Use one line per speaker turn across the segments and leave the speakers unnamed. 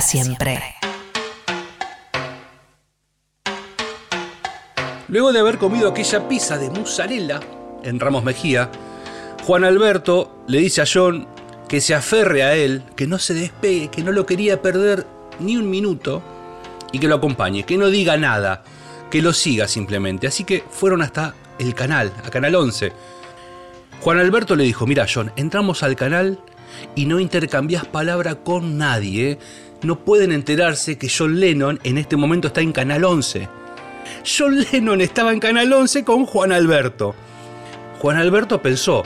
Siempre.
Luego de haber comido aquella pizza de mozzarella en Ramos Mejía, Juan Alberto le dice a John que se aferre a él, que no se despegue, que no lo quería perder ni un minuto y que lo acompañe, que no diga nada, que lo siga simplemente. Así que fueron hasta el canal, a Canal 11. Juan Alberto le dijo, mira John, entramos al canal y no intercambias palabra con nadie. ¿eh? No pueden enterarse que John Lennon en este momento está en Canal 11. John Lennon estaba en Canal 11 con Juan Alberto. Juan Alberto pensó,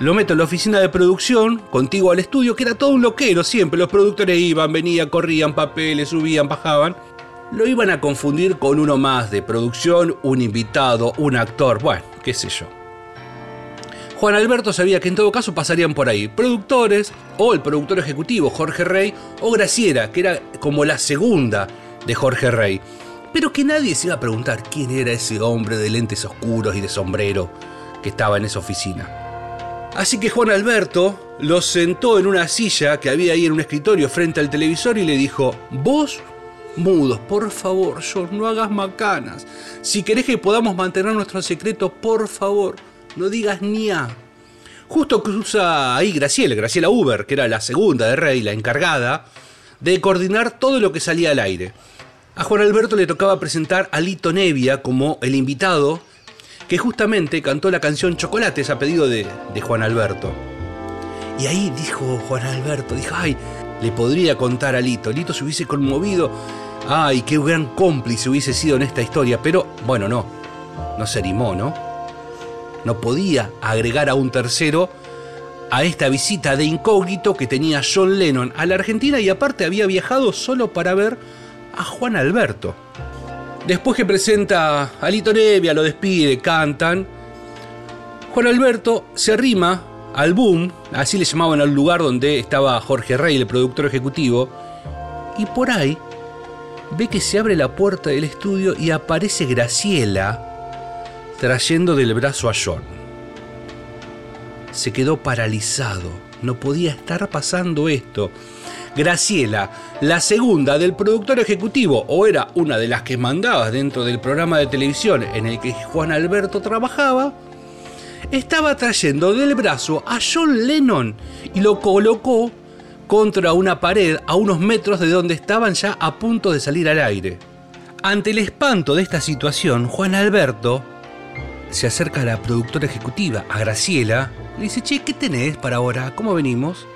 lo meto en la oficina de producción, contigo al estudio, que era todo un loquero siempre. Los productores iban, venían, corrían papeles, subían, bajaban. Lo iban a confundir con uno más de producción, un invitado, un actor, bueno, qué sé yo. Juan Alberto sabía que en todo caso pasarían por ahí productores, o el productor ejecutivo Jorge Rey, o Graciera, que era como la segunda de Jorge Rey. Pero que nadie se iba a preguntar quién era ese hombre de lentes oscuros y de sombrero que estaba en esa oficina. Así que Juan Alberto lo sentó en una silla que había ahí en un escritorio frente al televisor y le dijo, vos, mudos, por favor, John, no hagas macanas. Si querés que podamos mantener nuestro secreto, por favor, no digas ni a. Justo cruza ahí Graciela, Graciela Uber, que era la segunda de Rey, la encargada de coordinar todo lo que salía al aire. A Juan Alberto le tocaba presentar a Lito Nevia como el invitado que justamente cantó la canción Chocolates a pedido de, de Juan Alberto. Y ahí dijo Juan Alberto, dijo, ay, le podría contar a Lito. Lito se hubiese conmovido. Ay, qué gran cómplice hubiese sido en esta historia. Pero bueno, no. No se animó, ¿no? No podía agregar a un tercero a esta visita de incógnito que tenía John Lennon a la Argentina y aparte había viajado solo para ver a Juan Alberto. Después que presenta a Lito Nevia, lo despide, cantan. Juan Alberto se arrima al boom, así le llamaban al lugar donde estaba Jorge Rey, el productor ejecutivo, y por ahí ve que se abre la puerta del estudio y aparece Graciela trayendo del brazo a John. Se quedó paralizado, no podía estar pasando esto. Graciela, la segunda del productor ejecutivo, o era una de las que mandaba dentro del programa de televisión en el que Juan Alberto trabajaba, estaba trayendo del brazo a John Lennon y lo colocó contra una pared a unos metros de donde estaban ya a punto de salir al aire. Ante el espanto de esta situación, Juan Alberto se acerca a la productora ejecutiva, a Graciela, le dice, che, ¿qué tenés para ahora? ¿Cómo venimos?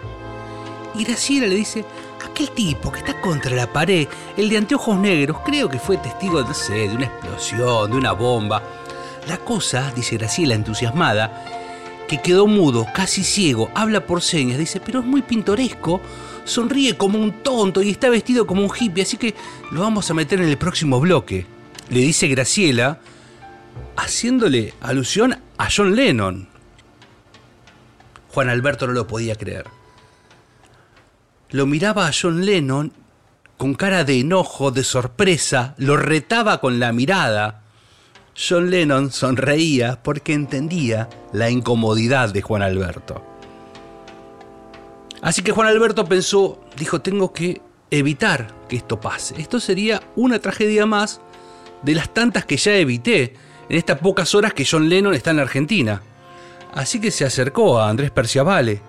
Y Graciela le dice, aquel tipo que está contra la pared, el de anteojos negros, creo que fue testigo, no sé, de una explosión, de una bomba. La cosa, dice Graciela entusiasmada, que quedó mudo, casi ciego, habla por señas, dice, pero es muy pintoresco, sonríe como un tonto y está vestido como un hippie, así que lo vamos a meter en el próximo bloque. Le dice Graciela, haciéndole alusión a John Lennon. Juan Alberto no lo podía creer. Lo miraba a John Lennon con cara de enojo, de sorpresa, lo retaba con la mirada. John Lennon sonreía porque entendía la incomodidad de Juan Alberto. Así que Juan Alberto pensó, dijo, tengo que evitar que esto pase. Esto sería una tragedia más de las tantas que ya evité en estas pocas horas que John Lennon está en la Argentina. Así que se acercó a Andrés Perciavale,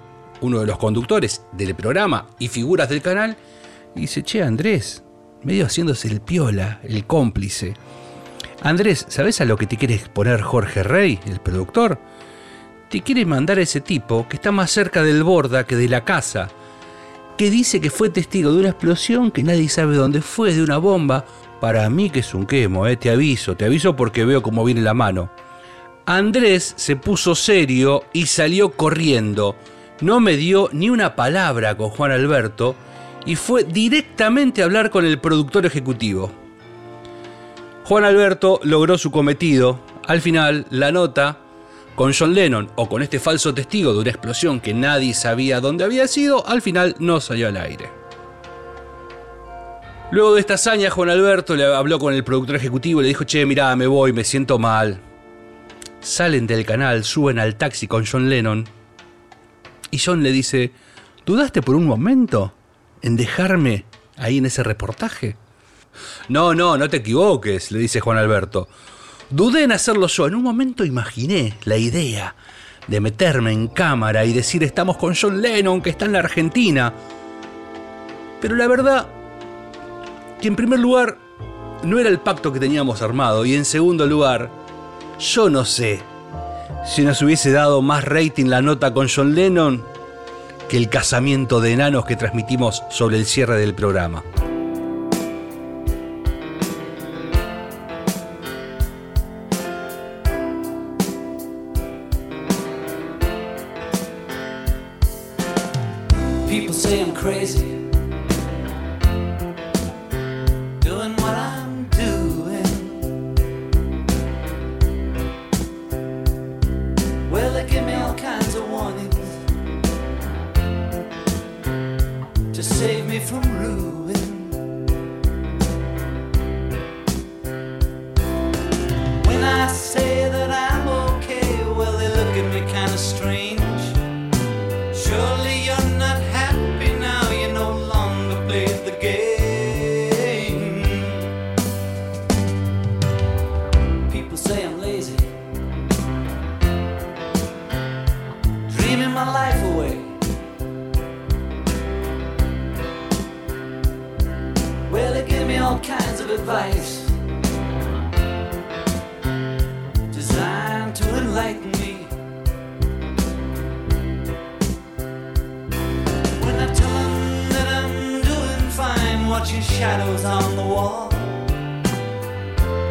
uno de los conductores del programa y figuras del canal, y dice, che Andrés, medio haciéndose el piola, el cómplice. Andrés, ¿sabes a lo que te quiere exponer Jorge Rey, el productor? Te quiere mandar a ese tipo que está más cerca del borda que de la casa, que dice que fue testigo de una explosión que nadie sabe dónde fue, de una bomba. Para mí que es un quemo, eh, te aviso, te aviso porque veo cómo viene la mano. Andrés se puso serio y salió corriendo, no me dio ni una palabra con Juan Alberto y fue directamente a hablar con el productor ejecutivo. Juan Alberto logró su cometido. Al final, la nota con John Lennon o con este falso testigo de una explosión que nadie sabía dónde había sido, al final no salió al aire. Luego de esta hazaña, Juan Alberto le habló con el productor ejecutivo y le dijo, che, mirá, me voy, me siento mal. Salen del canal, suben al taxi con John Lennon y John le dice, ¿dudaste por un momento en dejarme ahí en ese reportaje? No, no, no te equivoques, le dice Juan Alberto. Dudé en hacerlo yo. En un momento imaginé la idea de meterme en cámara y decir estamos con John Lennon que está en la Argentina. Pero la verdad que en primer lugar no era el pacto que teníamos armado y en segundo lugar yo no sé si nos hubiese dado más rating la nota con John Lennon que el casamiento de enanos que transmitimos sobre el cierre del programa.
To save me from ruin. Designed to enlighten me. When I that I'm doing fine, watching shadows on the wall.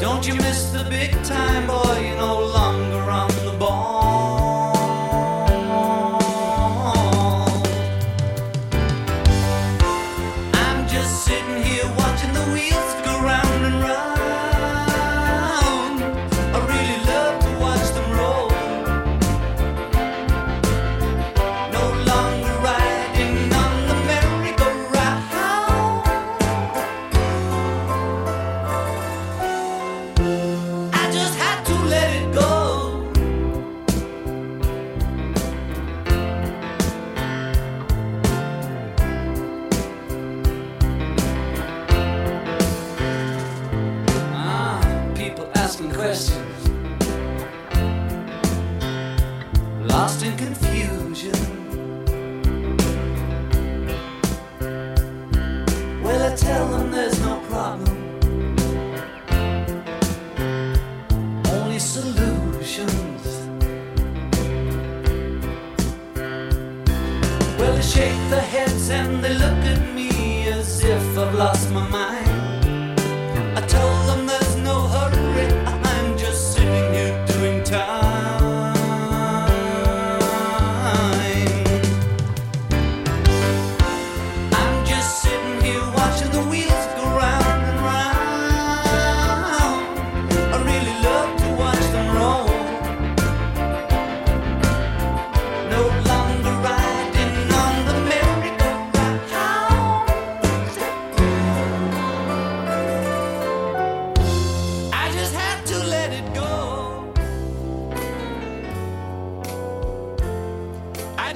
Don't you miss the big time, boy?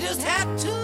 just had to.